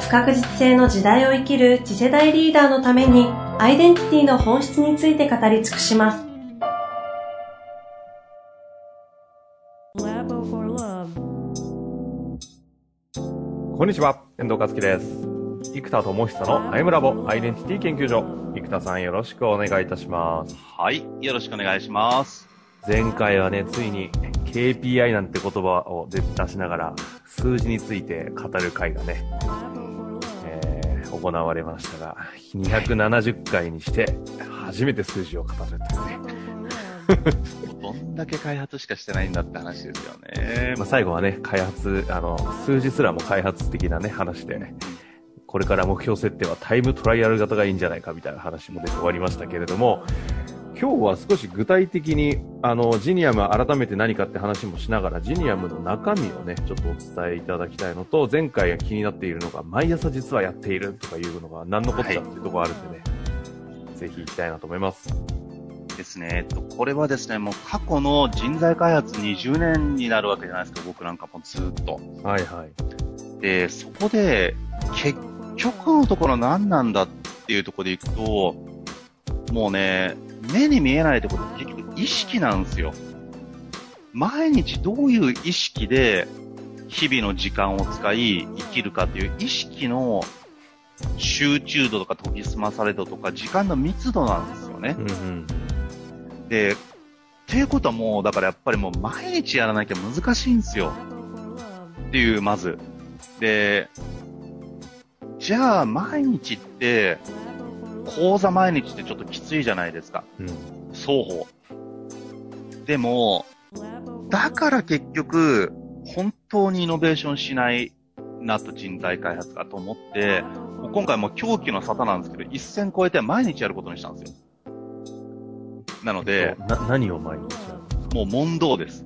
不確実性の時代を生きる次世代リーダーのためにアイデンティティの本質について語り尽くします。こんにちは、遠藤和樹です。生田智久のアイムラボアイデンティティ研究所。生田さんよろしくお願いいたします。はい、よろしくお願いします。前回はね、ついに KPI なんて言葉を出しながら数字について語る会がね、行われましたが、270回にして初めて数字を語るというね。どんだけ開発しかしてないんだって話ですよね。まあ最後はね、開発、あの、数字すらも開発的なね、話で、ね、これから目標設定はタイムトライアル型がいいんじゃないかみたいな話も出て終わりましたけれども、今日は少し具体的に、あの、ジニアム改めて何かって話もしながら、ジニアムの中身をね、ちょっとお伝えいただきたいのと、前回気になっているのが、毎朝実はやっているとかいうのが何のこっちゃっていうところあるんでね、はい、ぜひ行きたいなと思います。ですね。これはですね、もう過去の人材開発20年になるわけじゃないですか、僕なんかもずっと。はいはい。で、そこで、結局のところ何なんだっていうところでいくと、もうね、目に見えないところ結局意識なんですよ。毎日どういう意識で日々の時間を使い生きるかという意識の集中度とか研ぎ澄まされ度とか時間の密度なんですよね。うんうん、で、っていうことはもう、だからやっぱりもう毎日やらなきゃ難しいんですよ。っていう、まず。で、じゃあ毎日って、講座毎日ってちょっときついじゃないですか。うん、双方。でも、だから結局、本当にイノベーションしないなと人材開発かと思って、今回も狂気の沙汰なんですけど、一線超えて毎日やることにしたんですよ。なので、な、何を毎日やるもう問答です。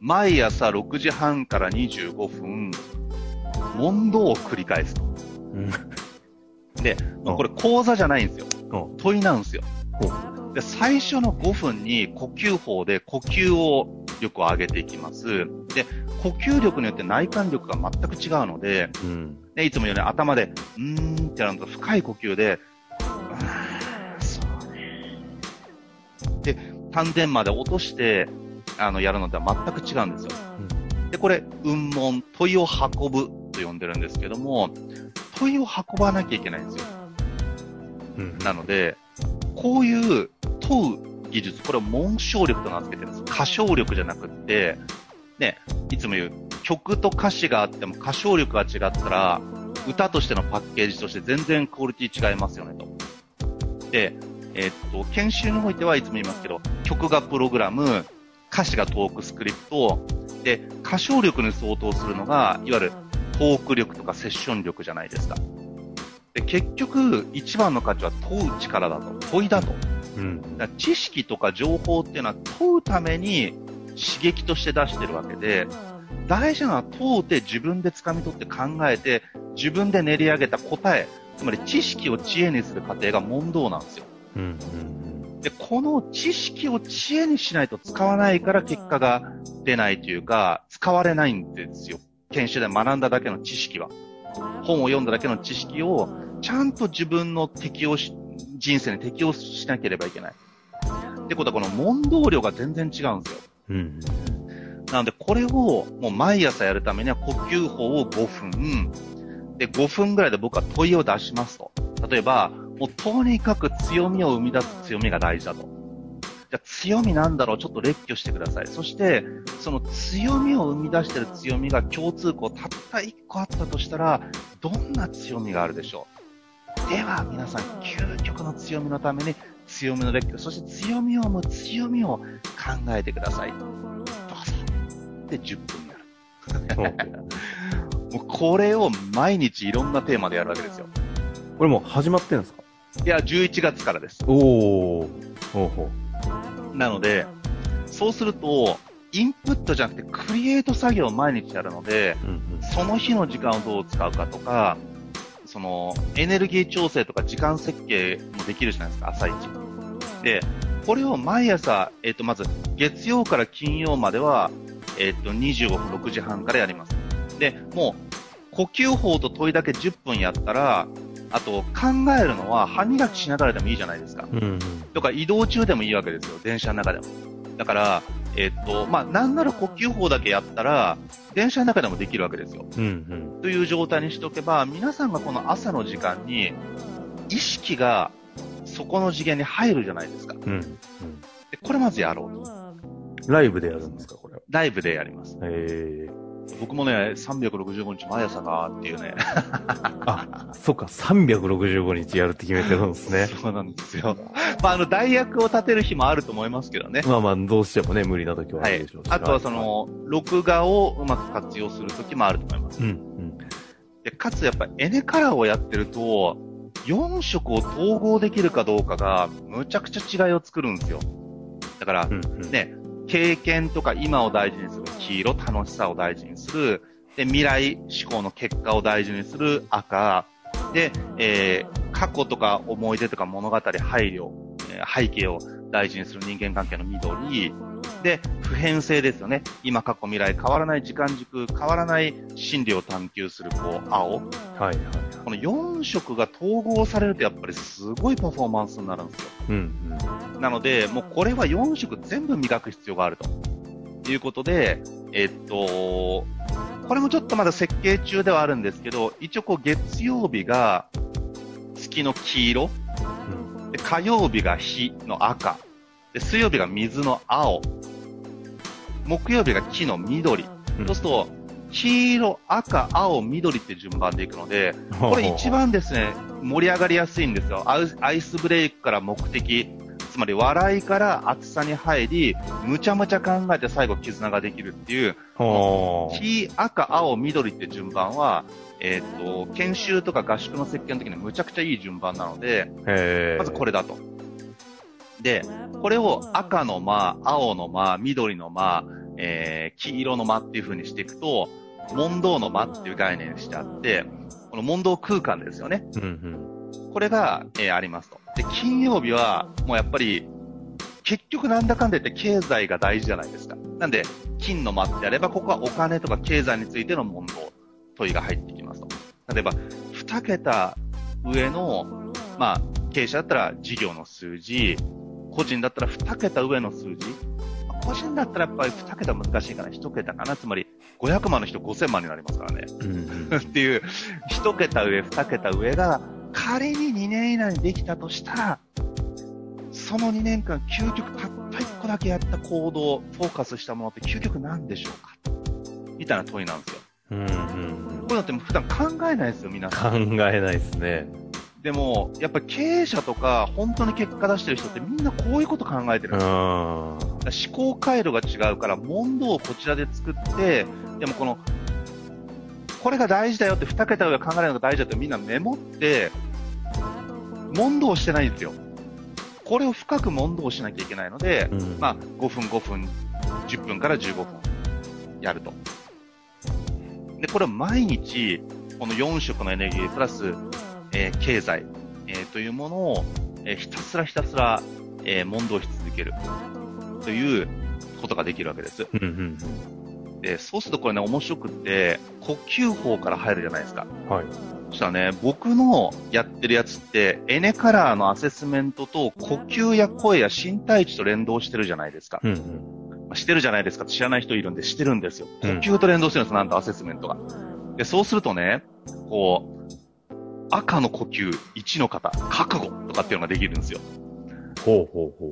毎朝6時半から25分、問答を繰り返すと。うんで、これ講座じゃないんですよ。問いなんですよ。で、最初の5分に呼吸法で呼吸を力を上げていきます。で、呼吸力によって内観力が全く違うので、うん、いつも言うように頭で、うーんってやるのと深い呼吸で、そうね。で、丹田まで落として、あの、やるのとは全く違うんですよ。うん、で、これ、雲門、問いを運ぶと呼んでるんですけども、問いを運ばなきゃいけないんですよ。うん、なので、こういう問う技術、これを紋章力と名付けてるんです。歌唱力じゃなくって、ね、いつも言う、曲と歌詞があっても歌唱力が違ったら、歌としてのパッケージとして全然クオリティ違いますよね、と。で、えー、っと、研修においてはいつも言いますけど、曲がプログラム、歌詞がトークスクリプト、で、歌唱力に相当するのが、いわゆるトーク力とかセッション力じゃないですか。で結局、一番の価値は問う力だと。問いだと。うん、だ知識とか情報っていうのは問うために刺激として出してるわけで、大事なのは問うて自分で掴み取って考えて、自分で練り上げた答え、つまり知識を知恵にする過程が問答なんですよ。うんうん、で、この知識を知恵にしないと使わないから結果が出ないというか、使われないんですよ。研修で学んだだけの知識は。本を読んだだけの知識を、ちゃんと自分の適応し、人生に適応しなければいけない。ってことは、この問答量が全然違うんですよ。うん。なので、これをもう毎朝やるためには呼吸法を5分、で、5分ぐらいで僕は問いを出しますと。例えば、もうとにかく強みを生み出す強みが大事だと。じゃ強みなんだろうちょっと列挙してください。そして、その強みを生み出している強みが共通項たった1個あったとしたら、どんな強みがあるでしょう？では、皆さん、究極の強みのために強みの列挙、そして強みを生む強みを考えてください。どうぞ。で、10分やる。もうこれを毎日いろんなテーマでやるわけですよ。これもう始まってんですか？いや、11月からです。おお。ほうほなので、そうすると、インプットじゃなくてクリエイト作業を毎日やるので、う。うんその日の時間をどう使うかとか、その、エネルギー調整とか時間設計もできるじゃないですか、朝一。で、これを毎朝、えっ、と、まず、月曜から金曜までは、えっ、と、25分6時半からやります。で、もう、呼吸法と問いだけ10分やったら、あと、考えるのは歯磨きしながらでもいいじゃないですか。うん。うんとか移動中でもいいわけですよ、電車の中でも。だから、えっと、まあ、なんなら呼吸法だけやったら、電車の中でもできるわけですよ。うん。うんという状態にしておけば、皆さんがこの朝の時間に、意識がそこの次元に入るじゃないですか。うん。うん。でこれまずやろうと。ライブでやるんですか、これは？ライブでやります。ええ僕もね、365日毎朝がっていうね。あ、そっか、365日やるって決めてるんですね。そうなんですよ。まあ、あの、代役を立てる日もあると思いますけどね。まあまあ、どうしてもね、無理な時はあはいるでしょうし。。あとはそ、の、録画をうまく活用する時もあると思います。うん、うん。で、かつやっぱエネカラーをやってると、4色を統合できるかどうかが、むちゃくちゃ違いを作るんですよ。だから、うん、うん。ね、経験とか今を大事にする黄色、楽しさを大事にする。で、未来思考の結果を大事にする赤。で、えー過去とか思い出とか物語、配慮、えー背景を大事にする人間関係の緑。で、普遍性ですよね。今、過去、未来、変わらない時間軸、変わらない心理を探求する、こう、青。はい、はい。この4色が統合されるとやっぱりすごいパフォーマンスになるんですよ。うん、なので、もうこれは4色全部磨く必要があると。いうことで、えっと、これもちょっとまだ設計中ではあるんですけど、一応こう月曜日が月の黄色、うん。で火曜日が火の赤、で水曜日が水の青、木曜日が木の緑。うんそうすると、黄色、赤、青、緑って順番でいくので、これ一番ですね、盛り上がりやすいんですよ。アイスブレイクから目的、つまり笑いから厚さに入り、むちゃむちゃ考えて最後絆ができるっていう、黄、赤、青、緑って順番は、えっ、と、研修とか合宿の設計の時にむちゃくちゃいい順番なので、まずこれだと。で、これを赤の間、青の間、緑の間、えー、黄色の間っていう風にしていくと、問答の間っていう概念にしてあって、この問答空間ですよね。うん、うん。これが、えーありますと。で、金曜日は、もうやっぱり、結局なんだかんだ言って経済が大事じゃないですか。なんで、金の間ってあれば、ここはお金とか経済についての問答、問いが入ってきますと。例えば、二桁上の、まあ、経営者だったら事業の数字、個人だったら二桁上の数字、まあ個人だったらやっぱり二桁難しいかな、一桁かな。つまり、500万の人5000万になりますからね。うん、うん。っていう、一桁上、二桁上が、仮に2年以内にできたとしたら、その2年間、究極たった1個だけやった行動、フォーカスしたものって究極なんでしょうかみたいな問いなんですよ。うん、うん。こういうのって普段考えないですよ、皆さん。考えないですね。でも、やっぱり経営者とか、本当に結果出してる人ってみんなこういうこと考えてるんうですよ。ん。思考回路が違うから、問答をこちらで作って、でもこの、これが大事だよって、二桁上考えるのが大事だってみんなメモって、問答してないんですよ。これを深く問答しなきゃいけないので、うんまあ、5分5分、10分から15分やると。で、これを毎日、この4色のエネルギープラス、えー経済、えーというものを、えーひたすらひたすら、えー問答し続けるということができるわけです。うん、うん。で、そうするとこれね、面白くって、呼吸法から入るじゃないですか。はい。そしたらね、僕のやってるやつって、エネカラーのアセスメントと呼吸や声や身体値と連動してるじゃないですか。うん、うん。まあしてるじゃないですかって知らない人いるんで、してるんですよ。呼うん吸と連動してるんです、なんとアセスメントが。で、そうするとね、こう、赤の呼吸、1の方、覚悟とかっていうのができるんですよ。ほうほうほ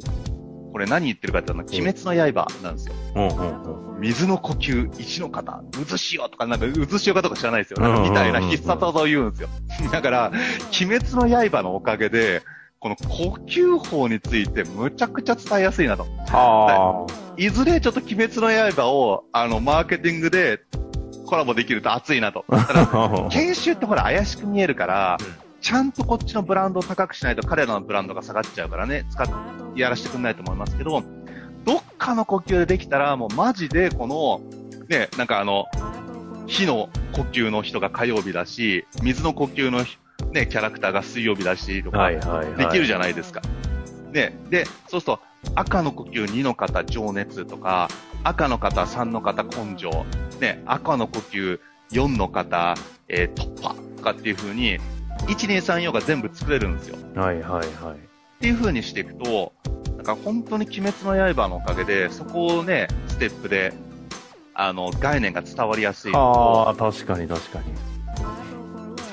これ何言ってるかっていうと、鬼滅の刃なんですよ。う。うん、うん、うん。水の呼吸、一の方、渦潮とか、なんか渦潮かとか知らないですよ。なんかみたいな必殺技を言うんですよ。だから、鬼滅の刃のおかげで、この呼吸法についてむちゃくちゃ伝えやすいなと。あいずれちょっと鬼滅の刃を、あの、マーケティングで、コラボできると熱いなと。研修ってほら怪しく見えるから、ちゃんとこっちのブランドを高くしないと彼らのブランドが下がっちゃうからね、使っ、やらせてくんないと思いますけど、どっかの呼吸でできたら、もうマジでこの、ね、なんかあの、火の呼吸の人が火曜日だし、水の呼吸のひね、キャラクターが水曜日だし、とか。できるじゃないですか。ね、で、そうすると、赤の呼吸2の方、情熱とか、赤の方、3の方、根性、ね、赤の呼吸4の方、えー突破とかっていう風に、1、2、3、4が全部作れるんですよ。はいはいはい。っていう風にしていくと、なんか本当に鬼滅の刃のおかげで、そこをね、ステップで、あの、概念が伝わりやすいああ、確かに確かに。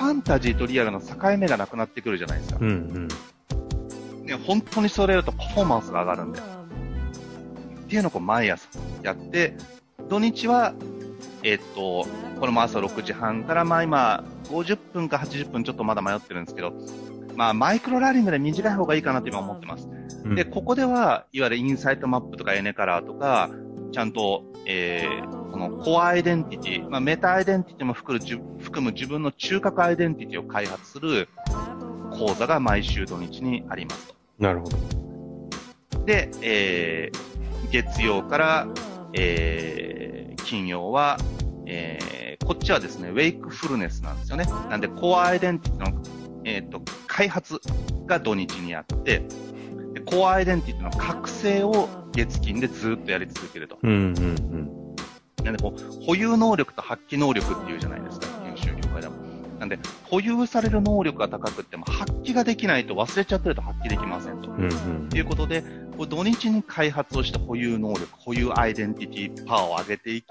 ファンタジーとリアルの境目がなくなってくるじゃないですか。うんうん。ね、本当にそれやるとパフォーマンスが上がるんで。っていうのをこう毎朝やって、土日は、えっと、これも朝6時半から、まあ今、50分か80分ちょっとまだ迷ってるんですけど、まあマイクロラーニングで短い方がいいかなって今思ってます。うんで、ここでは、いわゆるインサイトマップとかエネカラーとか、ちゃんと、えー、このコアアイデンティティ、まあメタアイデンティティも含む含む自分の中核アイデンティティを開発する講座が毎週土日にありますと。なるほど。で、えー、月曜から、えー、金曜は、えー、こっちはですね、ウェイクフルネスなんですよね。なんで、コアアイデンティティの、えっ、と、開発が土日にあって、でコアアイデンティティの覚醒を月金でずっとやり続けると。うんうんうん。なんでこう、保有能力と発揮能力っていうじゃないですか。なんで、保有される能力が高くっても、発揮ができないと忘れちゃってると発揮できませんと。うんうんということで、こう土日に開発をした保有能力、保有アイデンティティパワーを上げていき、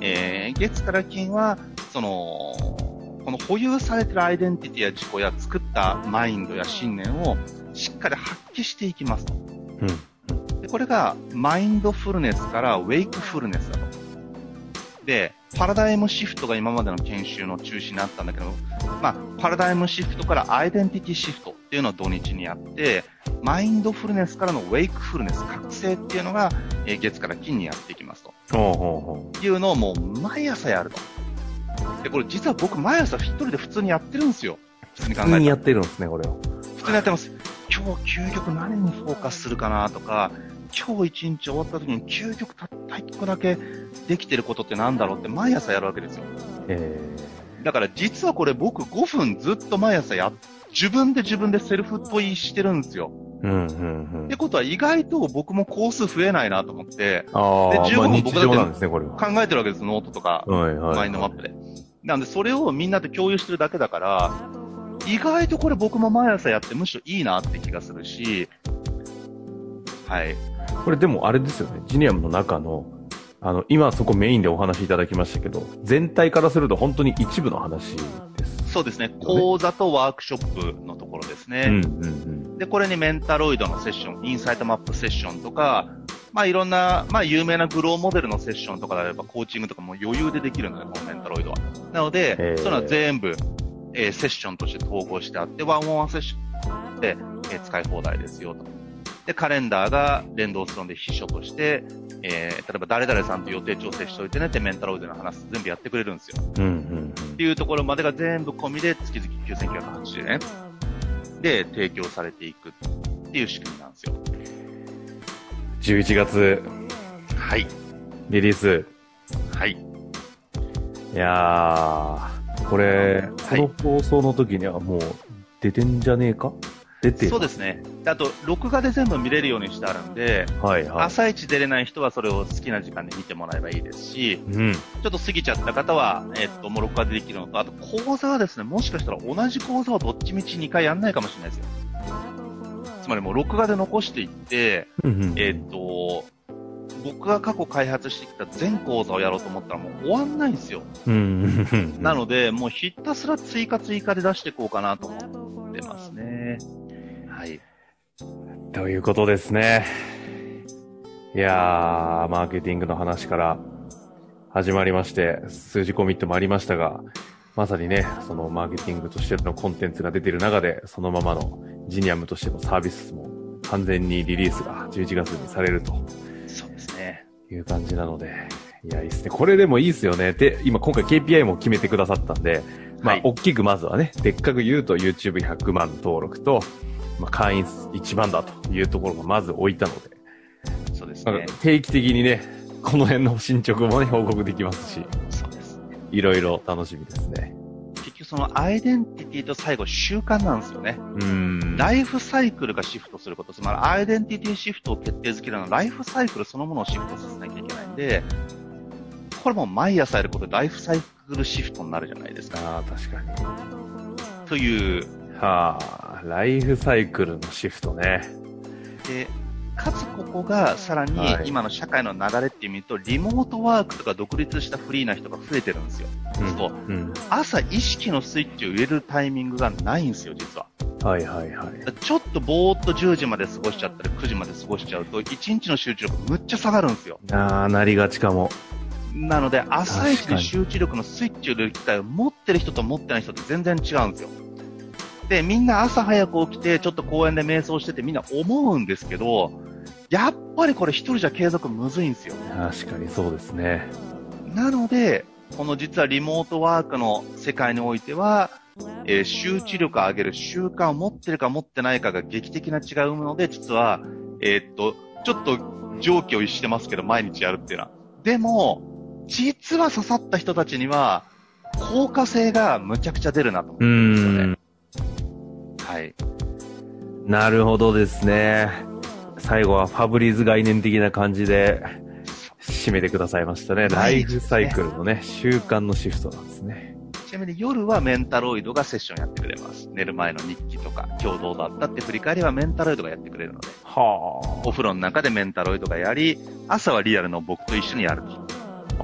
えー、月から金は、その、この保有されてるアイデンティティや自己や作ったマインドや信念をしっかり発揮していきますと。うんで、これがマインドフルネスからウェイクフルネスだと。で、パラダイムシフトが今までの研修の中心になったんだけど、まあ、パラダイムシフトからアイデンティティシフトっていうのを土日にやって、マインドフルネスからのウェイクフルネス、覚醒っていうのが、えー月から金にやっていきますと。ほうほうほいうのをもう毎朝やると。で、これ実は僕毎朝一人で普通にやってるんですよ。普通に考う。えたら普通にやってるんですね、これを。普通にやってます。今日究極何にフォーカスするかなとか、今日一日終わった時に究極たった一個だけできてることってなんだろうって毎朝やるわけですよ。えだから実はこれ僕5分ずっと毎朝やっ、自分で自分でセルフ問いしてるんですよ。ー、うんうんうんって。ことは意外と僕も工数増えないなと思ってああ、で十分僕だって。考えてるわけです、ノートとか。マインドマップで。なんでそれをみんなで共有してるだけだから、意外とこれ僕も毎朝やってむしろいいなって気がするし、はい。これでもあれですよね、ジニアムの中の、あの、今そこメインでお話しいただきましたけど、全体からすると本当に一部の話です。そうですね。講座とワークショップのところですね。うんうんで、これにメンタロイドのセッション、インサイトマップセッションとか、まあいろんな、まあ有名なグローモデルのセッションとかであれば、コーチングとかも余裕でできるので、このメンタロイドは。なので、そういうのは全部、えーセッションとして統合してあって、ワンオンワンセッションで、えー使い放題ですよと。で、カレンダーが連動するので秘書として、えー例えば誰々さんと予定調整しといてねってメンタロイドの話全部やってくれるんですよ。うん。うんうんっていうところまでが全部込みで月々9980円で提供されていくっていう仕組みなんですよ。うん。11月、はい。リリース。はい。いやー、これ、はいこの放送の時にはもう出てんじゃねえか？出てるそうですね。であと、録画で全部見れるようにしてあるんで、はいはい。朝一出れない人はそれを好きな時間で見てもらえばいいですし、うん。ちょっと過ぎちゃった方は、えっと、もう録画でできるのと、あと講座はですね、もしかしたら同じ講座をどっちみち2回やんないかもしれないですよ。つまりもう録画で残していって、うんうんえっと、僕が過去開発してきた全講座をやろうと思ったらもう終わんないんですよ。なので、もうひたすら追加追加で出していこうかなと思ってますね。はい。ということですね。いやー、マーケティングの話から始まりまして、数字コミットもありましたが、まさにね、そのマーケティングとしてのコンテンツが出ている中で、そのままのジニアムとしてのサービスも完全にリリースが11月にされるとそうですね。いう感じなので、いや、いいですね。これでもいいですよね。で、今今回 KPI も決めてくださったんで、まあ、はい大きくまずはね、でっかく言うと YouTube100 万登録と、まあ、会員1万だというところがまず置いたので、そうですね。定期的にね、この辺の進捗もね、報告できますし、そうです。いろいろ楽しみですね。結局そのアイデンティティと最後習慣なんですよね。うーん。ライフサイクルがシフトすること、つまりアイデンティティシフトを決定づけるのはライフサイクルそのものをシフトさせなきゃいけないんで、これも毎朝やることでライフサイクルシフトになるじゃないですか。ああ、確かに。という、はあ、ライフサイクルのシフトね。で、かつここがさらにはい今の社会の流れっていう意味と、リモートワークとか独立したフリーな人が増えてるんですよ。うんそううん。朝意識のスイッチを入れるタイミングがないんですよ、実は。はいはいはい。ちょっとぼーっと10時まで過ごしちゃったり、9時まで過ごしちゃうと、1日の集中力むっちゃ下がるんですよ。ああ、なりがちかも。なので、朝一にで集中力のスイッチを入れる機会を持ってる人と持ってない人って全然違うんですよ。で、みんな朝早く起きて、ちょっと公園で瞑想しててみんな思うんですけど、やっぱりこれ一人じゃ継続むずいんですよ。確かにそうですね。なので、この実はリモートワークの世界においては、えー集中力を上げる習慣を持ってるか持ってないかが劇的な違いを生むので、実は、えーっと、ちょっと常軌を逸してますけど、毎日やるっていうのは。でも、実は刺さった人たちには、効果性がむちゃくちゃ出るなと思ううんですよね。はい。なるほどですね。最後はファブリーズ概念的な感じで締めてくださいましたね。ライフサイクルのね、習慣のシフトなんですね。ちなみに夜はメンタロイドがセッションやってくれます。寝る前の日記とか、今日どうだったって振り返りはメンタロイドがやってくれるので。はお風呂の中でメンタロイドがやり、朝はリアルの僕と一緒にやると。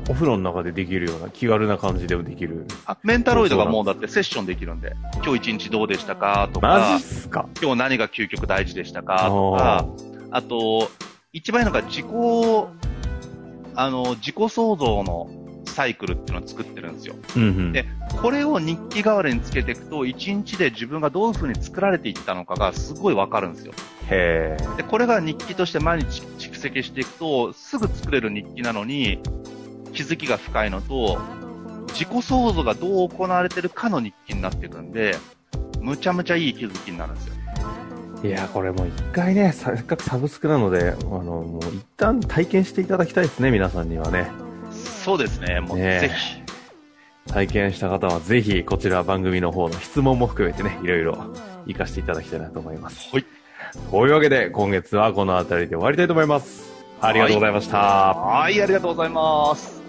あ。お風呂の中でできるような気軽な感じでもできる。あメンタロイドがもうだってセッションできるんで、今日一日どうでしたか？とマかジっ、すか？今日何が究極大事でしたか？とか、あと、一番いいのが自己、あの、自己創造のサイクルっていうのを作ってるんですよ。うんうん。でこれを日記代わりにつけていくと、一日で自分がどういう風に作られていったのかがすごいわかるんですよ。へえ。で、これが日記として毎日蓄積していくと、すぐ作れる日記なのに、気づきが深いのと、自己創造がどう行われてるかの日記になっていくんで、むちゃむちゃいい気づきになるんですよ。いや、これもう一回ね、せっかくサブスクなので、あの、もう一旦体験していただきたいですね、皆さんにはね。そうですね、もうぜひ。体験した方はぜひ、こちら番組の方の質問も含めてね、いろいろ活かしていただきたいなと思います。はい。というわけで、今月はこの辺りで終わりたいと思います。ありがとうございました。はい、ありがとうございます。